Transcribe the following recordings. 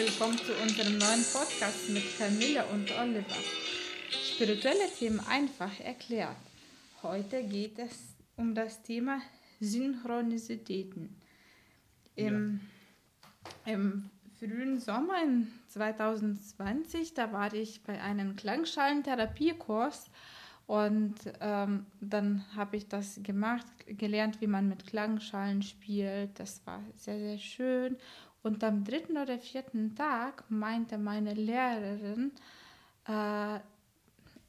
willkommen zu unserem neuen Podcast mit Camilla und Oliver. Spirituelle Themen einfach erklärt. Heute geht es um das Thema Synchronicitäten. Im, ja. im frühen Sommer in 2020, da war ich bei einem Klangschalentherapie-Kurs und ähm, dann habe ich das gemacht, gelernt, wie man mit Klangschalen spielt. Das war sehr, sehr schön. Und am dritten oder vierten Tag meinte meine Lehrerin, äh,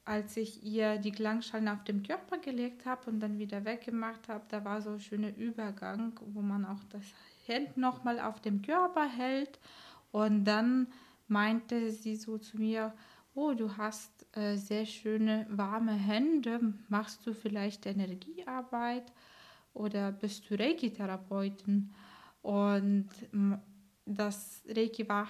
als ich ihr die Klangschalen auf dem Körper gelegt habe und dann wieder weggemacht habe, da war so ein schöner Übergang, wo man auch das Hand nochmal auf dem Körper hält. Und dann meinte sie so zu mir, oh, du hast äh, sehr schöne warme Hände, machst du vielleicht Energiearbeit oder bist du Reiki-Therapeutin? Und das Reiki war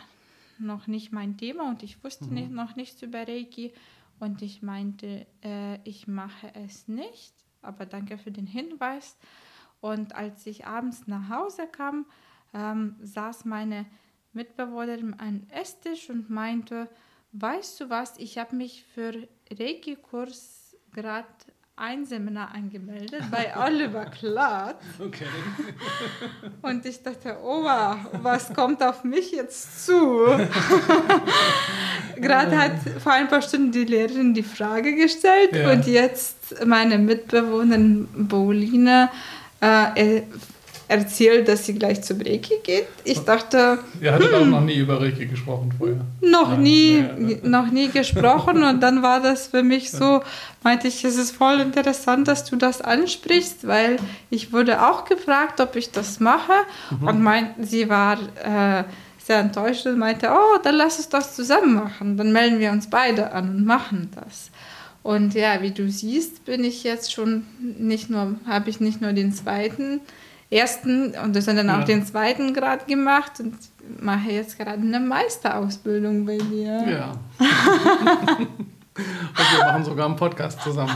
noch nicht mein Thema und ich wusste mhm. nicht, noch nichts über Reiki. Und ich meinte, äh, ich mache es nicht, aber danke für den Hinweis. Und als ich abends nach Hause kam, ähm, saß meine Mitbewohnerin am Esstisch und meinte, weißt du was, ich habe mich für Reiki-Kurs gerade ein Seminar angemeldet bei Oliver Klatt. Okay. Und ich dachte, oh wow, was kommt auf mich jetzt zu? Gerade hat vor ein paar Stunden die Lehrerin die Frage gestellt ja. und jetzt meine Mitbewohnerin Pauline äh, erzählt, dass sie gleich zum Reiki geht. Ich dachte. Ihr hattet hm, auch noch nie über Reiki gesprochen vorher. Noch Nein, nie, nee, noch nie gesprochen und dann war das für mich so, meinte ich, es ist voll interessant, dass du das ansprichst, weil ich wurde auch gefragt, ob ich das mache mhm. und mein, sie war äh, sehr enttäuscht und meinte, oh, dann lass uns das zusammen machen, dann melden wir uns beide an und machen das. Und ja, wie du siehst, bin ich jetzt schon nicht nur, habe ich nicht nur den zweiten ersten und das dann auch ja. den zweiten Grad gemacht und mache jetzt gerade eine Meisterausbildung bei dir. Ja. und wir machen sogar einen Podcast zusammen.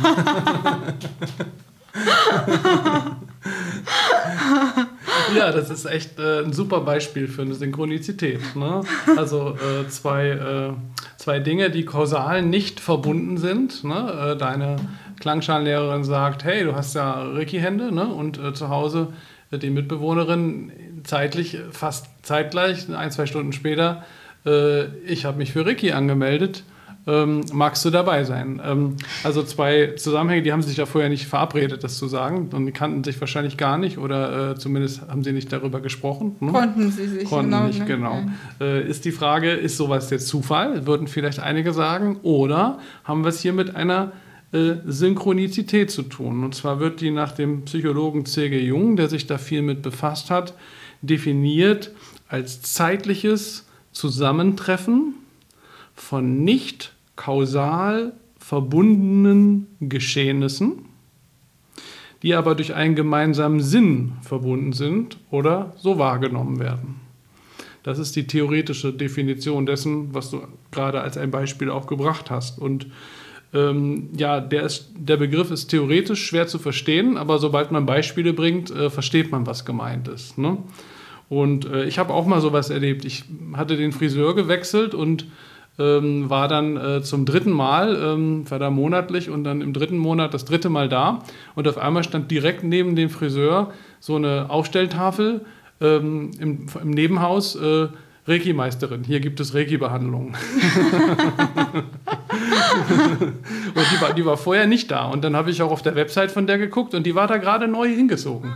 ja, das ist echt äh, ein super Beispiel für eine Synchronizität. Ne? Also äh, zwei, äh, zwei Dinge, die kausal nicht verbunden sind. Ne? Äh, deine Klangschalenlehrerin sagt, hey, du hast ja Ricky-Hände ne? und äh, zu Hause die Mitbewohnerin zeitlich fast zeitgleich, ein, zwei Stunden später, äh, ich habe mich für Ricky angemeldet. Ähm, magst du dabei sein? Ähm, also zwei Zusammenhänge, die haben sich ja vorher nicht verabredet, das zu sagen. Und die kannten sich wahrscheinlich gar nicht oder äh, zumindest haben sie nicht darüber gesprochen. Ne? Konnten sie sich Konnten genau, nicht, ne? genau. Äh, ist die Frage, ist sowas jetzt Zufall? Würden vielleicht einige sagen. Oder haben wir es hier mit einer Synchronizität zu tun. Und zwar wird die nach dem Psychologen C.G. Jung, der sich da viel mit befasst hat, definiert als zeitliches Zusammentreffen von nicht kausal verbundenen Geschehnissen, die aber durch einen gemeinsamen Sinn verbunden sind oder so wahrgenommen werden. Das ist die theoretische Definition dessen, was du gerade als ein Beispiel auch gebracht hast. Und ähm, ja, der, ist, der Begriff ist theoretisch schwer zu verstehen, aber sobald man Beispiele bringt, äh, versteht man, was gemeint ist. Ne? Und äh, ich habe auch mal sowas erlebt. Ich hatte den Friseur gewechselt und ähm, war dann äh, zum dritten Mal, ähm, war da monatlich und dann im dritten Monat das dritte Mal da. Und auf einmal stand direkt neben dem Friseur so eine Aufstelltafel ähm, im, im, Nebenhaus. Äh, Reiki-Meisterin, hier gibt es Reiki-Behandlungen. und die war, die war vorher nicht da. Und dann habe ich auch auf der Website von der geguckt und die war da gerade neu hingezogen.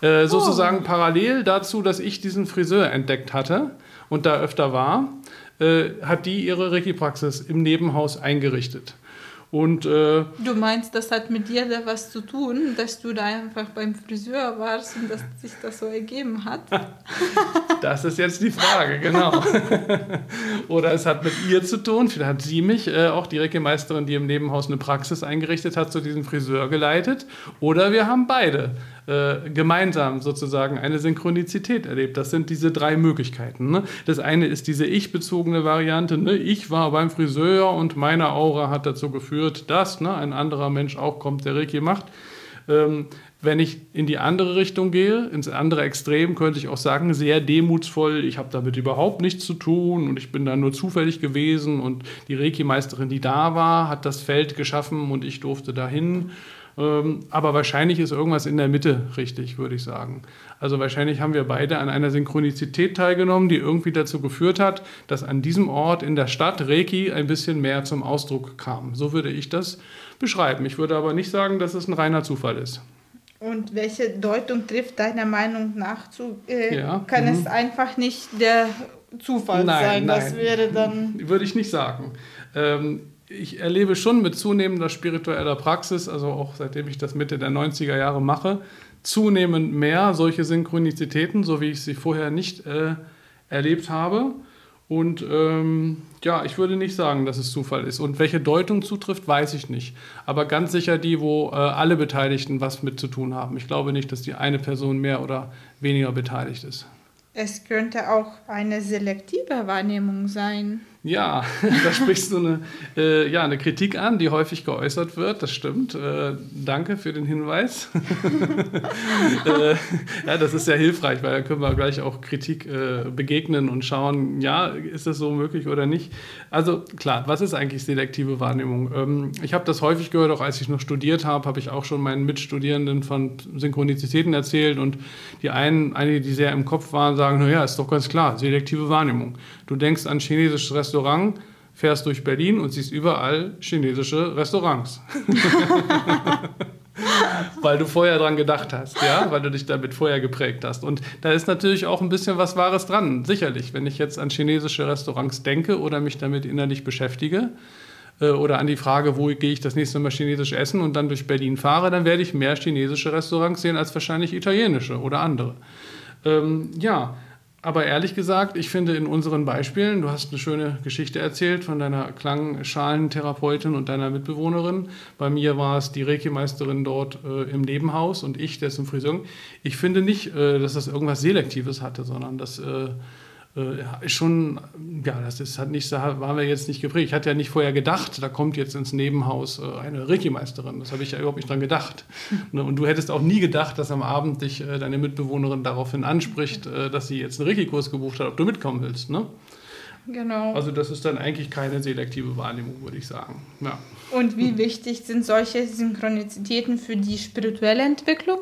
Äh, sozusagen oh. parallel dazu, dass ich diesen Friseur entdeckt hatte und da öfter war, äh, hat die ihre Reiki-Praxis im Nebenhaus eingerichtet. Und, äh, du meinst, das hat mit dir da was zu tun, dass du da einfach beim Friseur warst und dass sich das so ergeben hat? das ist jetzt die Frage, genau. Oder es hat mit ihr zu tun, vielleicht hat sie mich, äh, auch die Reckemeisterin, die im Nebenhaus eine Praxis eingerichtet hat, zu diesem Friseur geleitet. Oder wir haben beide äh, gemeinsam sozusagen eine Synchronizität erlebt. Das sind diese drei Möglichkeiten. Ne? Das eine ist diese ich-bezogene Variante. Ne? Ich war beim Friseur und meine Aura hat dazu geführt, dass ne, ein anderer Mensch auch kommt, der Reiki macht. Ähm, wenn ich in die andere Richtung gehe, ins andere Extrem, könnte ich auch sagen, sehr demutsvoll, ich habe damit überhaupt nichts zu tun und ich bin da nur zufällig gewesen und die Reiki-Meisterin, die da war, hat das Feld geschaffen und ich durfte dahin. Ähm, aber wahrscheinlich ist irgendwas in der Mitte richtig, würde ich sagen. Also wahrscheinlich haben wir beide an einer Synchronizität teilgenommen, die irgendwie dazu geführt hat, dass an diesem Ort in der Stadt Reiki ein bisschen mehr zum Ausdruck kam. So würde ich das beschreiben. Ich würde aber nicht sagen, dass es ein reiner Zufall ist. Und welche Deutung trifft deiner Meinung nach zu? Äh, ja. Kann mhm. es einfach nicht der Zufall nein, sein? Nein. Das wäre dann. Würde ich nicht sagen. Ähm, ich erlebe schon mit zunehmender spiritueller Praxis, also auch seitdem ich das Mitte der 90er Jahre mache, zunehmend mehr solche Synchronizitäten, so wie ich sie vorher nicht äh, erlebt habe. Und ähm, ja, ich würde nicht sagen, dass es Zufall ist. Und welche Deutung zutrifft, weiß ich nicht. Aber ganz sicher die, wo äh, alle Beteiligten was mit zu tun haben. Ich glaube nicht, dass die eine Person mehr oder weniger beteiligt ist. Es könnte auch eine selektive Wahrnehmung sein. Ja, da sprichst du eine, äh, ja, eine Kritik an, die häufig geäußert wird. Das stimmt. Äh, danke für den Hinweis. äh, ja, das ist sehr hilfreich, weil da können wir gleich auch Kritik äh, begegnen und schauen, ja, ist das so möglich oder nicht. Also klar, was ist eigentlich selektive Wahrnehmung? Ähm, ich habe das häufig gehört, auch als ich noch studiert habe, habe ich auch schon meinen Mitstudierenden von Synchronizitäten erzählt und die einen, einige, die sehr im Kopf waren, sagen, naja, ist doch ganz klar, selektive Wahrnehmung. Du denkst an chinesisches Restaurant, Restaurant, fährst durch Berlin und siehst überall chinesische Restaurants. weil du vorher dran gedacht hast, ja, weil du dich damit vorher geprägt hast. Und da ist natürlich auch ein bisschen was Wahres dran, sicherlich. Wenn ich jetzt an chinesische Restaurants denke oder mich damit innerlich beschäftige äh, oder an die Frage, wo gehe ich das nächste Mal chinesisch essen und dann durch Berlin fahre, dann werde ich mehr chinesische Restaurants sehen als wahrscheinlich italienische oder andere. Ähm, ja, aber ehrlich gesagt, ich finde in unseren Beispielen, du hast eine schöne Geschichte erzählt von deiner Klangschalentherapeutin und deiner Mitbewohnerin. Bei mir war es die Reiki-Meisterin dort äh, im Nebenhaus und ich, der zum Friseur. Ich finde nicht, äh, dass das irgendwas Selektives hatte, sondern dass äh, äh, schon, ja, das ist halt nicht, da waren wir jetzt nicht geprägt. Ich hatte ja nicht vorher gedacht, da kommt jetzt ins Nebenhaus äh, eine Reiki-Meisterin. Das habe ich ja überhaupt nicht dran gedacht. Ne, und du hättest auch nie gedacht, dass am Abend dich äh, deine Mitbewohnerin daraufhin anspricht, dass sie jetzt einen Reiki-Kurs gebucht hat, ob du mitkommen willst. Ne? Genau. Also das ist dann eigentlich keine selektive Wahrnehmung, würde ich sagen. Ja. Und wie wichtig sind solche Synchronizitäten für die spirituelle Entwicklung?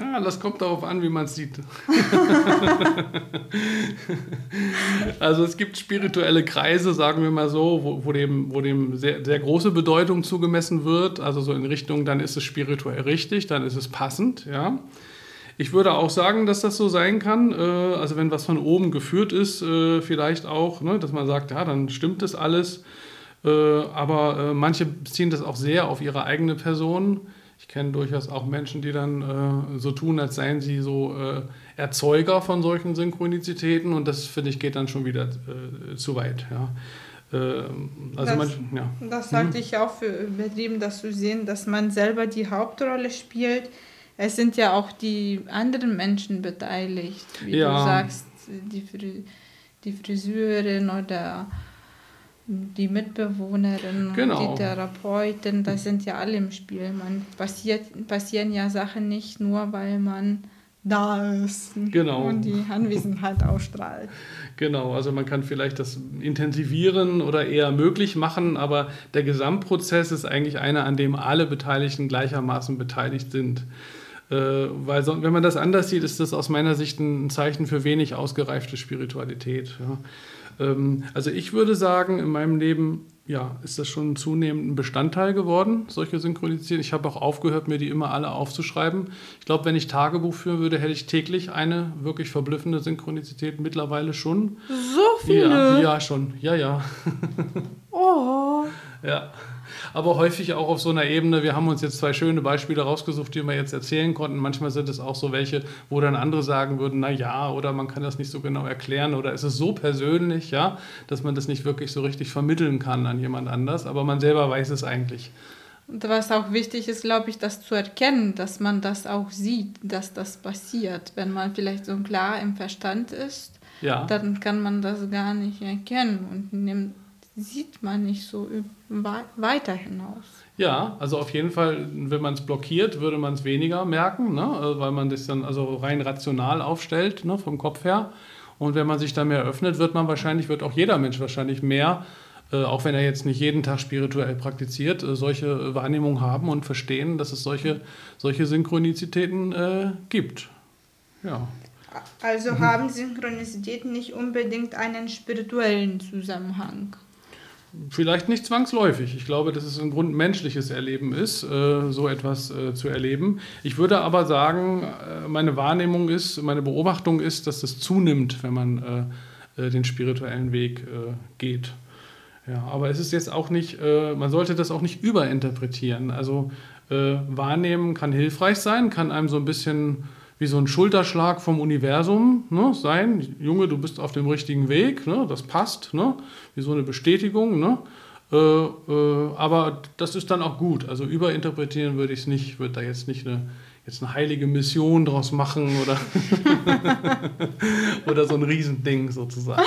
Ja, das kommt darauf an, wie man es sieht. also es gibt spirituelle Kreise, sagen wir mal so, wo, wo dem, wo dem sehr, sehr große Bedeutung zugemessen wird. Also so in Richtung, dann ist es spirituell richtig, dann ist es passend, ja. Ich würde auch sagen, dass das so sein kann. Äh, also wenn was von oben geführt ist, äh, vielleicht auch, ne, dass man sagt, ja, dann stimmt das alles. Äh, aber manche beziehen das auch sehr auf ihre eigene Person ich kenne durchaus auch Menschen, die dann äh, so tun, als seien sie so äh, Erzeuger von solchen Synchronizitäten und das finde ich geht dann schon wieder äh, zu weit. Ja. Ähm, also das, man, ja. das halte mhm. ich auch für übertrieben, das zu sehen, dass man selber die Hauptrolle spielt. Es sind ja auch die anderen Menschen beteiligt, wie ja. du sagst, die, Fri die Friseurin oder die Mitbewohnerin, genau. die Therapeutin, das sind ja alle im Spiel. Man passiert, passieren ja Sachen nicht nur, weil man da ist genau. und die Anwesenheit ausstrahlt. Genau, also man kann vielleicht das intensivieren oder eher möglich machen, aber der Gesamtprozess ist eigentlich einer, an dem alle Beteiligten gleichermaßen beteiligt sind. Äh, weil so, wenn man das anders sieht, ist das aus meiner Sicht ein Zeichen für wenig ausgereifte Spiritualität. Ja. Ähm, also ich würde sagen, in meinem Leben ja, ist das schon zunehmend ein Bestandteil geworden, solche Synchronisierungen. Ich habe auch aufgehört, mir die immer alle aufzuschreiben. Ich glaube, wenn ich Tagebuch führen würde, hätte ich täglich eine wirklich verblüffende Synchronizität. Mittlerweile schon. So viele? Ja, ja schon. Ja, ja. Oh. Ja aber häufig auch auf so einer Ebene. Wir haben uns jetzt zwei schöne Beispiele rausgesucht, die wir jetzt erzählen konnten. Manchmal sind es auch so welche, wo dann andere sagen würden, na ja, oder man kann das nicht so genau erklären oder ist es so persönlich, ja, dass man das nicht wirklich so richtig vermitteln kann an jemand anders, aber man selber weiß es eigentlich. Und was auch wichtig ist, glaube ich, das zu erkennen, dass man das auch sieht, dass das passiert. Wenn man vielleicht so klar im Verstand ist, ja. dann kann man das gar nicht erkennen und nimmt sieht man nicht so weiter hinaus. Ja, also auf jeden Fall, wenn man es blockiert, würde man es weniger merken, ne? Also weil man das dann also rein rational aufstellt, ne? vom Kopf her. Und wenn man sich da mehr öffnet, wird man wahrscheinlich, wird auch jeder Mensch wahrscheinlich mehr, äh, auch wenn er jetzt nicht jeden Tag spirituell praktiziert, äh, solche Wahrnehmungen haben und verstehen, dass es solche, solche Synchronizitäten äh, gibt. Ja. Also mhm. haben Synchronizitäten nicht unbedingt einen spirituellen Zusammenhang. Vielleicht nicht zwangsläufig. Ich glaube, dass es ein grundmenschliches Erleben ist, äh, so etwas äh, zu erleben. Ich würde aber sagen, äh, meine Wahrnehmung ist, meine Beobachtung ist, dass das zunimmt, wenn man den spirituellen Weg geht. Ja, aber es ist jetzt auch nicht, man sollte das auch nicht überinterpretieren. Also wahrnehmen kann hilfreich sein, kann einem so ein bisschen wie so ein Schulterschlag vom Universum ne, sein. Junge, du bist auf dem richtigen Weg, ne, das passt, ne, wie so eine Bestätigung. Ne, äh, äh, aber das ist dann auch gut. Also überinterpretieren würde ich es nicht, würde da jetzt nicht eine jetzt eine heilige Mission draus machen oder, oder so ein Riesending sozusagen.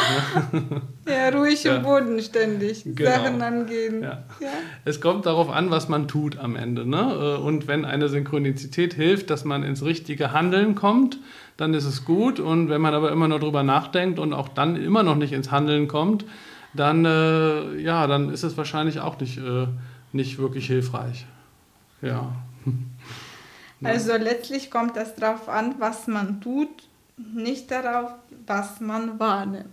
Ne? Ja, ruhig ja. und bodenständig genau. Sachen angehen. Ja. ja. Es kommt darauf an, was man tut am Ende. Ne? Und wenn eine Synchronizität hilft, dass man ins richtige Handeln kommt, dann ist es gut. Und wenn man aber immer nur drüber nachdenkt und auch dann immer noch nicht ins Handeln kommt, dann, äh, ja, dann ist es wahrscheinlich auch nicht, äh, nicht wirklich hilfreich. Ja. Also letztlich kommt es darauf an, was man tut, nicht darauf, was man wahrnimmt.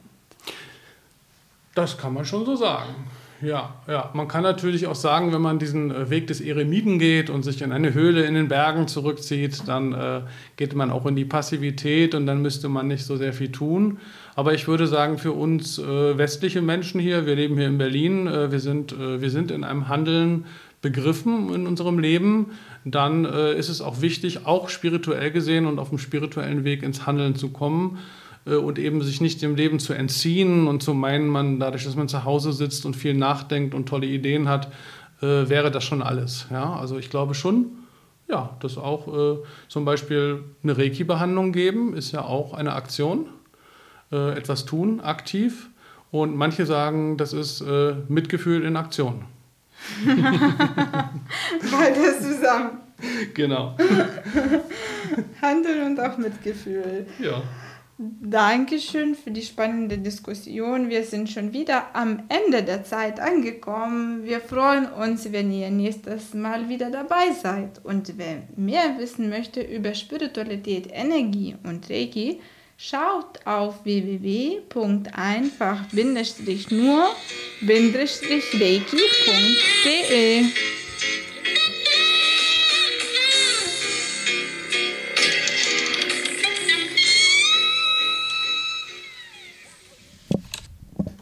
Das kann man schon so sagen. Ja, ja. Man kann natürlich auch sagen, wenn man diesen äh, Weg des Eremiten geht und sich in eine Höhle in den Bergen zurückzieht, dann äh, geht man auch in die Passivität und dann müsste man nicht so sehr viel tun. Aber ich würde sagen, für uns äh, westliche Menschen hier, wir leben hier in Berlin, äh, wir, sind, äh, wir sind in einem Handeln begriffen in unserem Leben, dann äh, ist es auch wichtig, auch spirituell gesehen und auf dem spirituellen Weg ins Handeln zu kommen äh, und eben sich nicht dem Leben zu entziehen und zu meinen, man dadurch, dass man zu Hause sitzt und viel nachdenkt und tolle Ideen hat, äh, wäre das schon alles. Ja? Also ich glaube schon, ja, dass auch äh, zum Beispiel eine Reiki-Behandlung geben, ist ja auch eine Aktion, äh, etwas tun, aktiv. Und manche sagen, das ist äh, Mitgefühl in Aktion. Beides zusammen. Genau. Handeln und auch Mitgefühl. Ja. Dankeschön für die spannende Diskussion. Wir sind schon wieder am Ende der Zeit angekommen. Wir freuen uns, wenn ihr nächstes Mal wieder dabei seid. Und wer mehr wissen möchte über Spiritualität, Energie und Reiki, Schaut auf www.einfach-nur-reiki.de.